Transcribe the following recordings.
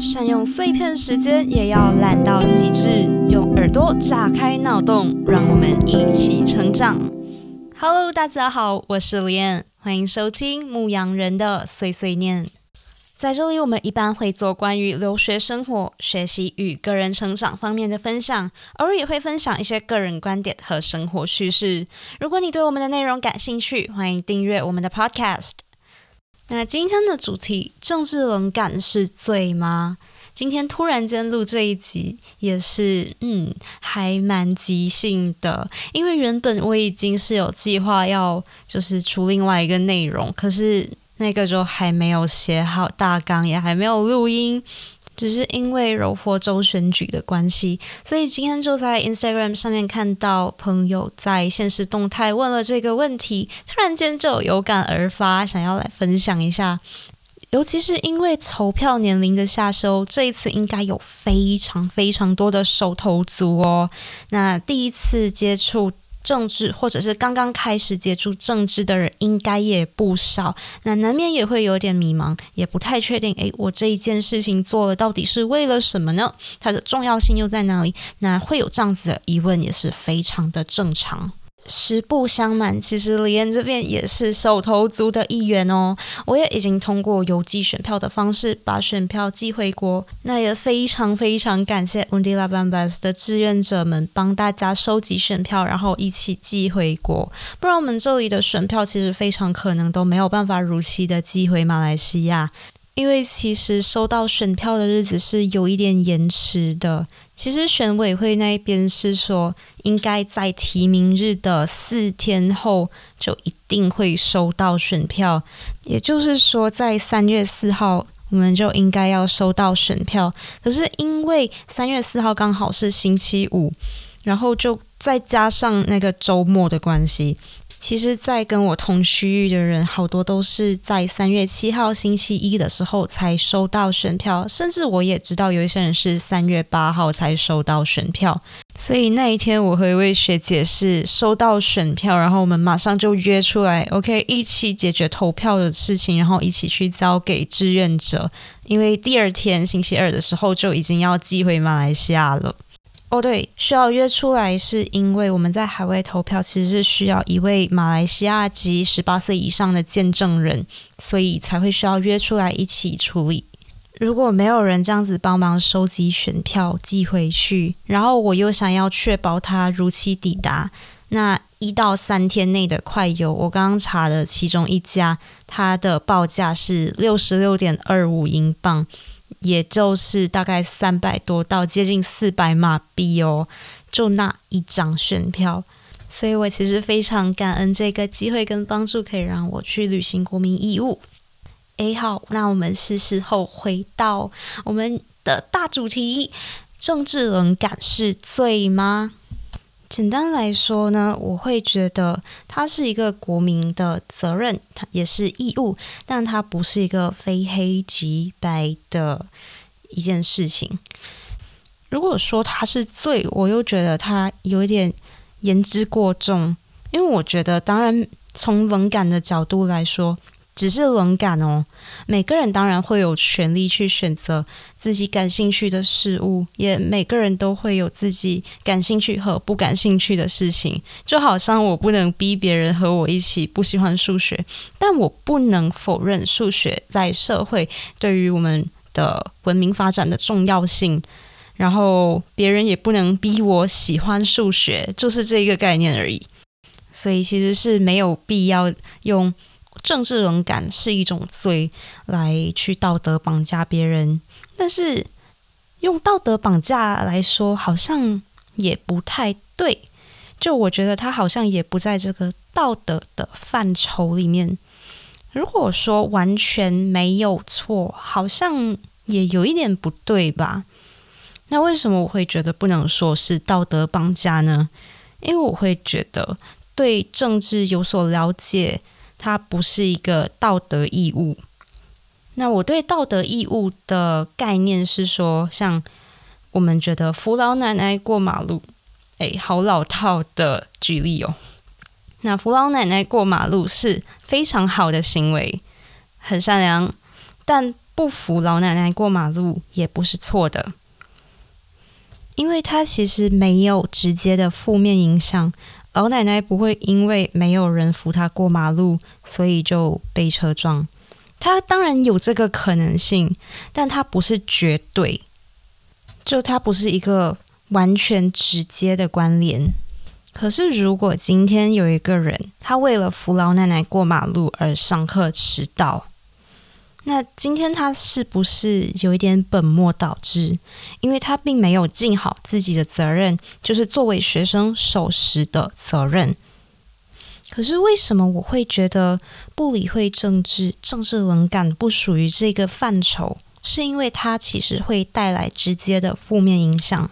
善用碎片时间，也要懒到极致。用耳朵炸开脑洞，让我们一起成长。Hello，大家好，我是李燕，欢迎收听牧羊人的碎碎念。在这里，我们一般会做关于留学生活、学习与个人成长方面的分享，偶尔也会分享一些个人观点和生活趣事。如果你对我们的内容感兴趣，欢迎订阅我们的 Podcast。那今天的主题，政治冷感是罪吗？今天突然间录这一集，也是嗯，还蛮即兴的。因为原本我已经是有计划要就是出另外一个内容，可是那个就还没有写好大纲，也还没有录音。只是因为柔佛州选举的关系，所以今天就在 Instagram 上面看到朋友在现实动态问了这个问题，突然间就有感而发，想要来分享一下。尤其是因为投票年龄的下修，这一次应该有非常非常多的手头族哦。那第一次接触。政治，或者是刚刚开始接触政治的人，应该也不少。那难免也会有点迷茫，也不太确定。诶，我这一件事情做了，到底是为了什么呢？它的重要性又在哪里？那会有这样子的疑问，也是非常的正常。实不相瞒，其实李恩这边也是手头族的一员哦。我也已经通过邮寄选票的方式把选票寄回国。那也非常非常感谢 Undila Bambas 的志愿者们帮大家收集选票，然后一起寄回国。不然我们这里的选票其实非常可能都没有办法如期的寄回马来西亚，因为其实收到选票的日子是有一点延迟的。其实选委会那边是说，应该在提名日的四天后就一定会收到选票，也就是说，在三月四号我们就应该要收到选票。可是因为三月四号刚好是星期五，然后就再加上那个周末的关系。其实，在跟我同区域的人，好多都是在三月七号星期一的时候才收到选票，甚至我也知道有一些人是三月八号才收到选票。所以那一天，我和一位学姐是收到选票，然后我们马上就约出来，OK，一起解决投票的事情，然后一起去交给志愿者，因为第二天星期二的时候就已经要寄回马来西亚了。哦，对，需要约出来，是因为我们在海外投票，其实是需要一位马来西亚籍十八岁以上的见证人，所以才会需要约出来一起处理。如果没有人这样子帮忙收集选票寄回去，然后我又想要确保他如期抵达，那一到三天内的快邮，我刚刚查了其中一家，它的报价是六十六点二五英镑。也就是大概三百多到接近四百马币哦，就那一张选票，所以我其实非常感恩这个机会跟帮助，可以让我去履行国民义务。诶，好，那我们是时候回到我们的大主题：政治冷感是罪吗？简单来说呢，我会觉得它是一个国民的责任，它也是义务，但它不是一个非黑即白的一件事情。如果说它是罪，我又觉得它有一点言之过重，因为我觉得，当然从冷感的角度来说。只是冷感哦，每个人当然会有权利去选择自己感兴趣的事物，也每个人都会有自己感兴趣和不感兴趣的事情。就好像我不能逼别人和我一起不喜欢数学，但我不能否认数学在社会对于我们的文明发展的重要性。然后别人也不能逼我喜欢数学，就是这一个概念而已。所以其实是没有必要用。政治冷感是一种罪，来去道德绑架别人，但是用道德绑架来说，好像也不太对。就我觉得他好像也不在这个道德的范畴里面。如果说完全没有错，好像也有一点不对吧？那为什么我会觉得不能说是道德绑架呢？因为我会觉得对政治有所了解。它不是一个道德义务。那我对道德义务的概念是说，像我们觉得扶老奶奶过马路，诶，好老套的举例哦。那扶老奶奶过马路是非常好的行为，很善良。但不扶老奶奶过马路也不是错的，因为它其实没有直接的负面影响。老奶奶不会因为没有人扶她过马路，所以就被车撞。她当然有这个可能性，但她不是绝对，就她不是一个完全直接的关联。可是，如果今天有一个人，他为了扶老奶奶过马路而上课迟到，那今天他是不是有一点本末倒置？因为他并没有尽好自己的责任，就是作为学生守时的责任。可是为什么我会觉得不理会政治、政治冷感不属于这个范畴？是因为它其实会带来直接的负面影响。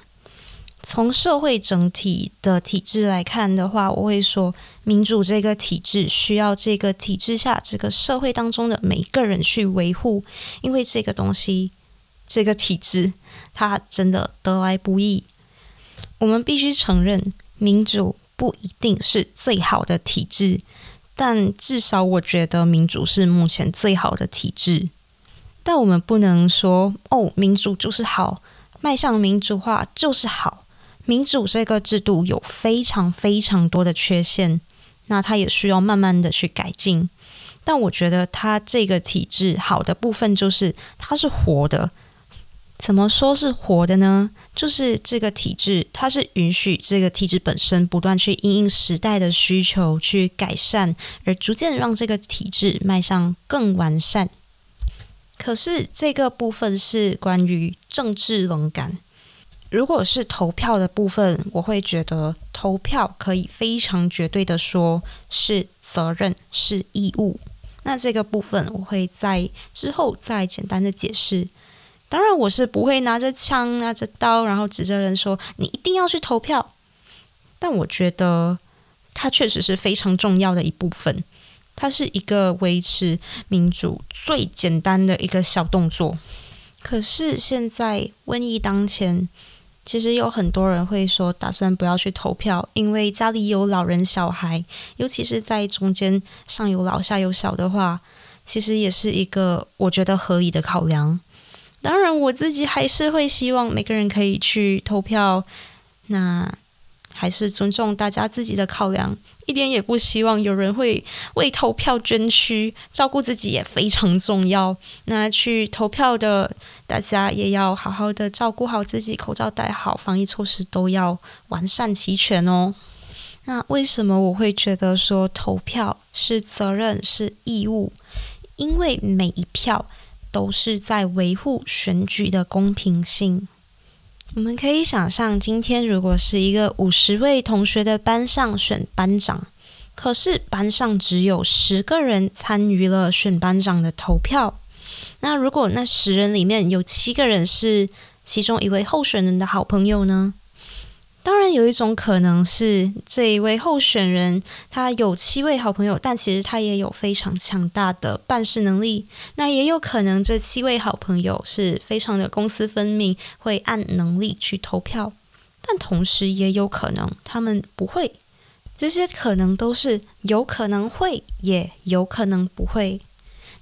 从社会整体的体制来看的话，我会说，民主这个体制需要这个体制下这个社会当中的每一个人去维护，因为这个东西，这个体制它真的得来不易。我们必须承认，民主不一定是最好的体制，但至少我觉得民主是目前最好的体制。但我们不能说哦，民主就是好，迈向民主化就是好。民主这个制度有非常非常多的缺陷，那它也需要慢慢的去改进。但我觉得它这个体制好的部分就是它是活的。怎么说是活的呢？就是这个体制它是允许这个体制本身不断去因应时代的需求去改善，而逐渐让这个体制迈向更完善。可是这个部分是关于政治冷感。如果是投票的部分，我会觉得投票可以非常绝对的说是责任是义务。那这个部分我会在之后再简单的解释。当然，我是不会拿着枪拿着刀，然后指着人说你一定要去投票。但我觉得它确实是非常重要的一部分，它是一个维持民主最简单的一个小动作。可是现在瘟疫当前。其实有很多人会说，打算不要去投票，因为家里有老人、小孩，尤其是在中间上有老下有小的话，其实也是一个我觉得合理的考量。当然，我自己还是会希望每个人可以去投票。那。还是尊重大家自己的考量，一点也不希望有人会为投票捐躯，照顾自己也非常重要。那去投票的大家也要好好的照顾好自己，口罩戴好，防疫措施都要完善齐全哦。那为什么我会觉得说投票是责任是义务？因为每一票都是在维护选举的公平性。我们可以想象，今天如果是一个五十位同学的班上选班长，可是班上只有十个人参与了选班长的投票，那如果那十人里面有七个人是其中一位候选人的好朋友呢？当然，有一种可能是这一位候选人他有七位好朋友，但其实他也有非常强大的办事能力。那也有可能这七位好朋友是非常的公私分明，会按能力去投票。但同时也有可能他们不会，这些可能都是有可能会，也有可能不会。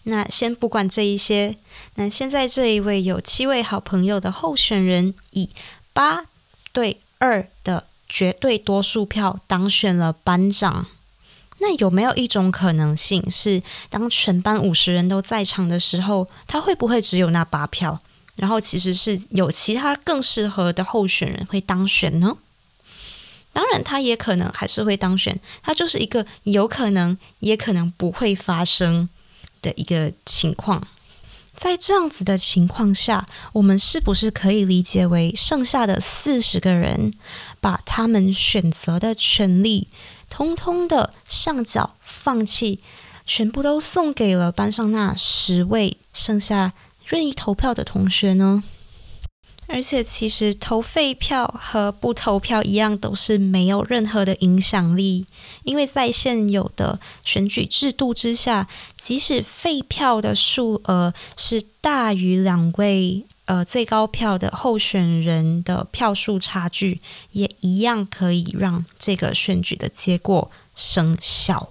那先不管这一些，那现在这一位有七位好朋友的候选人以八对。二的绝对多数票当选了班长，那有没有一种可能性是，当全班五十人都在场的时候，他会不会只有那八票？然后其实是有其他更适合的候选人会当选呢？当然，他也可能还是会当选，他就是一个有可能也可能不会发生的一个情况。在这样子的情况下，我们是不是可以理解为剩下的四十个人把他们选择的权利通通的上缴放弃，全部都送给了班上那十位剩下愿意投票的同学呢？而且，其实投废票和不投票一样，都是没有任何的影响力。因为在现有的选举制度之下，即使废票的数额是大于两位呃最高票的候选人的票数差距，也一样可以让这个选举的结果生效。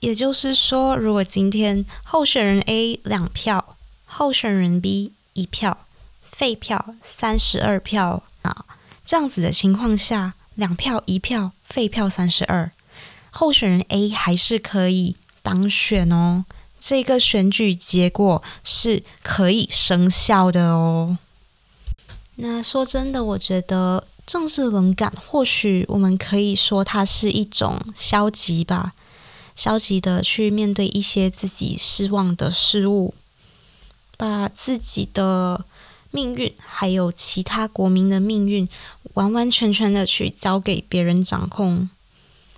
也就是说，如果今天候选人 A 两票，候选人 B 一票，废票三十二票啊，这样子的情况下，两票一票，废票三十二，候选人 A 还是可以当选哦。这个选举结果是可以生效的哦。那说真的，我觉得政治冷感，或许我们可以说它是一种消极吧，消极的去面对一些自己失望的事物，把自己的命运还有其他国民的命运，完完全全的去交给别人掌控。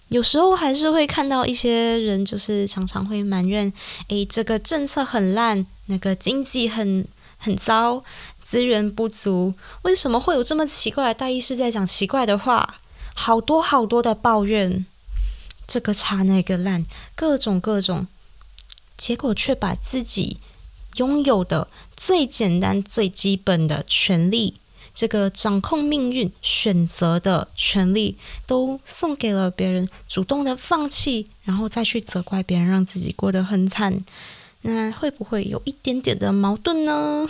有时候还是会看到一些人，就是常常会埋怨：诶，这个政策很烂，那个经济很很糟，资源不足，为什么会有这么奇怪的大意是在讲奇怪的话？好多好多的抱怨，这个差那个烂，各种各种，结果却把自己拥有的最简单、最基本的权利。这个掌控命运、选择的权利，都送给了别人，主动的放弃，然后再去责怪别人，让自己过得很惨，那会不会有一点点的矛盾呢？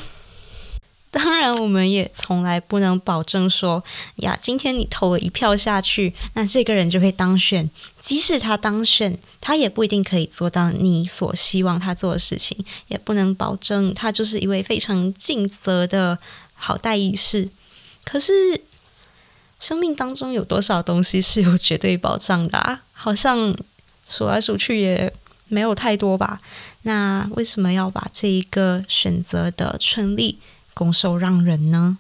当然，我们也从来不能保证说呀，今天你投了一票下去，那这个人就会当选。即使他当选，他也不一定可以做到你所希望他做的事情，也不能保证他就是一位非常尽责的。好大意识，可是生命当中有多少东西是有绝对保障的啊？好像数来数去也没有太多吧。那为什么要把这一个选择的权利拱手让人呢？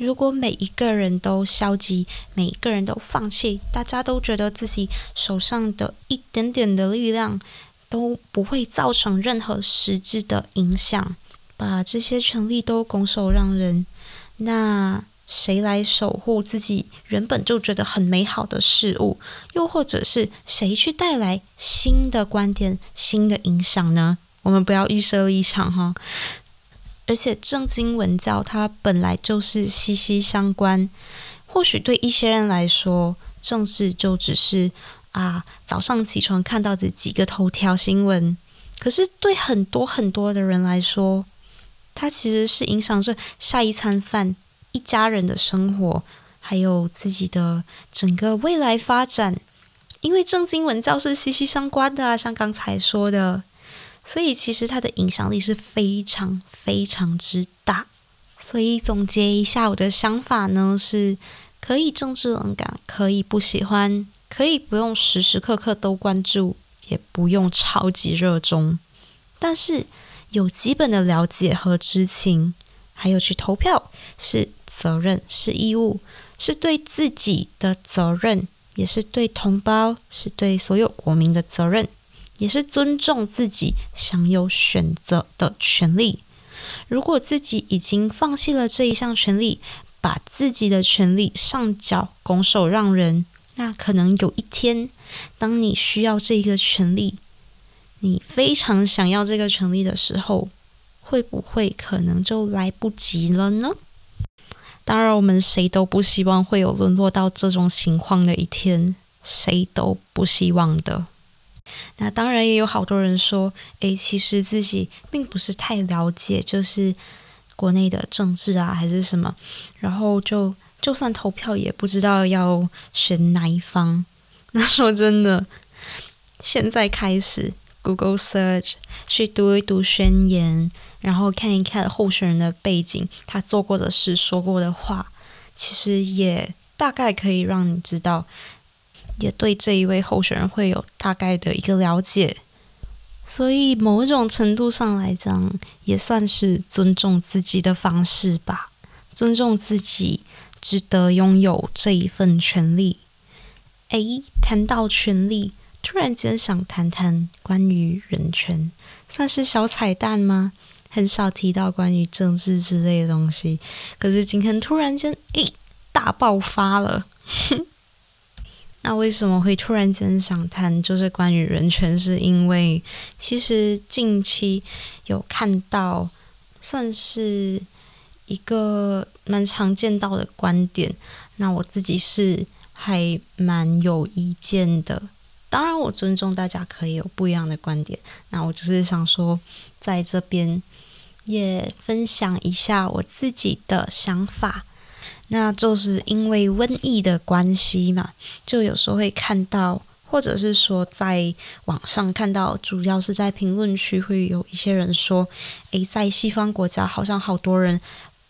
如果每一个人都消极，每一个人都放弃，大家都觉得自己手上的一点点的力量都不会造成任何实质的影响。把这些权利都拱手让人，那谁来守护自己原本就觉得很美好的事物？又或者是谁去带来新的观点、新的影响呢？我们不要预设立场哈。而且正经文教它本来就是息息相关。或许对一些人来说，政治就只是啊，早上起床看到的几个头条新闻。可是对很多很多的人来说，它其实是影响着下一餐饭、一家人的生活，还有自己的整个未来发展。因为正经文教是息息相关的啊，像刚才说的，所以其实它的影响力是非常非常之大。所以总结一下我的想法呢，是可以政治冷感，可以不喜欢，可以不用时时刻刻都关注，也不用超级热衷，但是。有基本的了解和知情，还有去投票是责任，是义务，是对自己的责任，也是对同胞，是对所有国民的责任，也是尊重自己享有选择的权利。如果自己已经放弃了这一项权利，把自己的权利上缴，拱手让人，那可能有一天，当你需要这一个权利。你非常想要这个权利的时候，会不会可能就来不及了呢？当然，我们谁都不希望会有沦落到这种情况的一天，谁都不希望的。那当然也有好多人说，诶，其实自己并不是太了解，就是国内的政治啊，还是什么，然后就就算投票也不知道要选哪一方。那说真的，现在开始。Google Search 去读一读宣言，然后看一看候选人的背景，他做过的事、说过的话，其实也大概可以让你知道，也对这一位候选人会有大概的一个了解。所以某种程度上来讲，也算是尊重自己的方式吧，尊重自己值得拥有这一份权利。诶，谈到权利。突然间想谈谈关于人权，算是小彩蛋吗？很少提到关于政治之类的东西，可是今天突然间，诶，大爆发了。那为什么会突然间想谈就是关于人权？是因为其实近期有看到，算是一个蛮常见到的观点。那我自己是还蛮有意见的。当然，我尊重大家可以有不一样的观点。那我只是想说，在这边也分享一下我自己的想法。那就是因为瘟疫的关系嘛，就有时候会看到，或者是说在网上看到，主要是在评论区会有一些人说：“诶，在西方国家好像好多人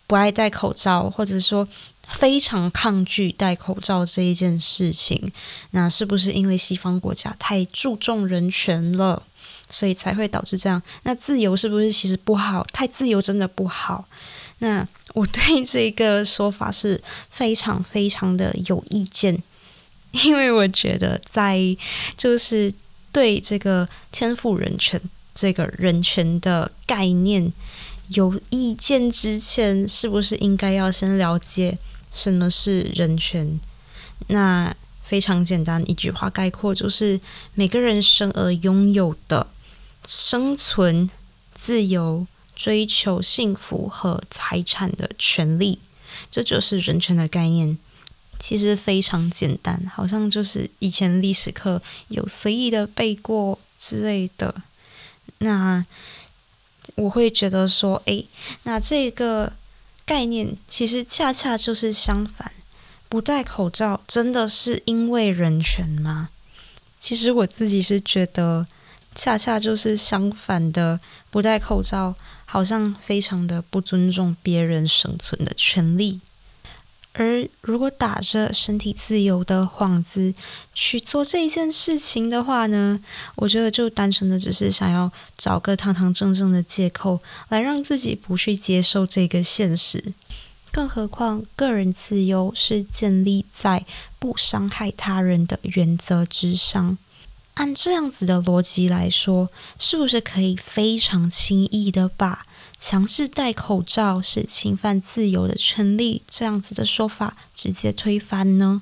不爱戴口罩，或者说非常抗拒戴口罩这一件事情。”那是不是因为西方国家太注重人权了，所以才会导致这样？那自由是不是其实不好？太自由真的不好？那我对 这个说法是非常非常的有意见，因为我觉得在就是对这个天赋人权这个人权的概念有意见之前，是不是应该要先了解什么是人权？那非常简单一句话概括，就是每个人生而拥有的生存自由。追求幸福和财产的权利，这就是人权的概念。其实非常简单，好像就是以前历史课有随意的背过之类的。那我会觉得说，诶，那这个概念其实恰恰就是相反。不戴口罩真的是因为人权吗？其实我自己是觉得，恰恰就是相反的，不戴口罩。好像非常的不尊重别人生存的权利，而如果打着身体自由的幌子去做这一件事情的话呢，我觉得就单纯的只是想要找个堂堂正正的借口来让自己不去接受这个现实。更何况，个人自由是建立在不伤害他人的原则之上。按这样子的逻辑来说，是不是可以非常轻易的把强制戴口罩是侵犯自由的权利这样子的说法直接推翻呢？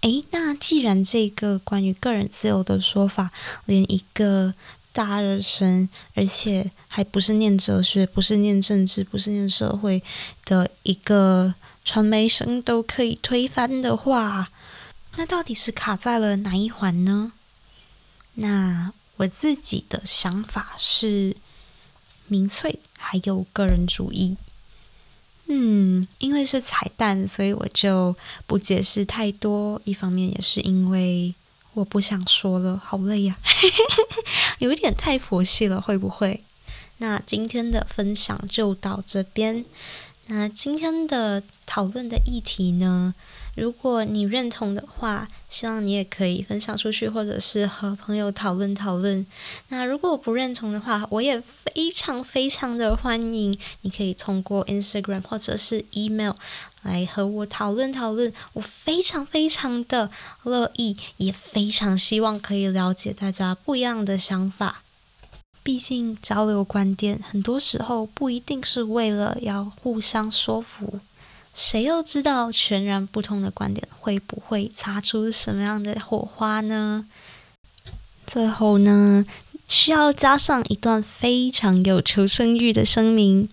诶，那既然这个关于个人自由的说法，连一个大二生，而且还不是念哲学、不是念政治、不是念社会的一个传媒生都可以推翻的话，那到底是卡在了哪一环呢？那我自己的想法是民粹还有个人主义。嗯，因为是彩蛋，所以我就不解释太多。一方面也是因为我不想说了，好累呀，有点太佛系了，会不会？那今天的分享就到这边。那今天的讨论的议题呢？如果你认同的话，希望你也可以分享出去，或者是和朋友讨论讨论。那如果我不认同的话，我也非常非常的欢迎，你可以通过 Instagram 或者是 email 来和我讨论讨论。我非常非常的乐意，也非常希望可以了解大家不一样的想法。毕竟交流观点，很多时候不一定是为了要互相说服。谁又知道全然不同的观点会不会擦出什么样的火花呢？最后呢，需要加上一段非常有求生欲的声明。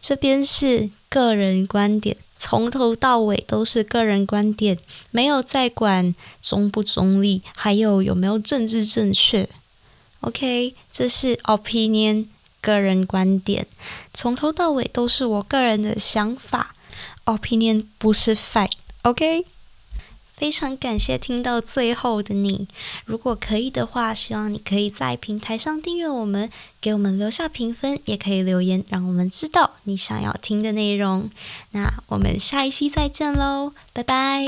这边是个人观点，从头到尾都是个人观点，没有在管中不中立，还有有没有政治正确。OK，这是 opinion，个人观点，从头到尾都是我个人的想法。Opinion 不是 fact，OK？非常感谢听到最后的你。如果可以的话，希望你可以在平台上订阅我们，给我们留下评分，也可以留言，让我们知道你想要听的内容。那我们下一期再见喽，拜拜。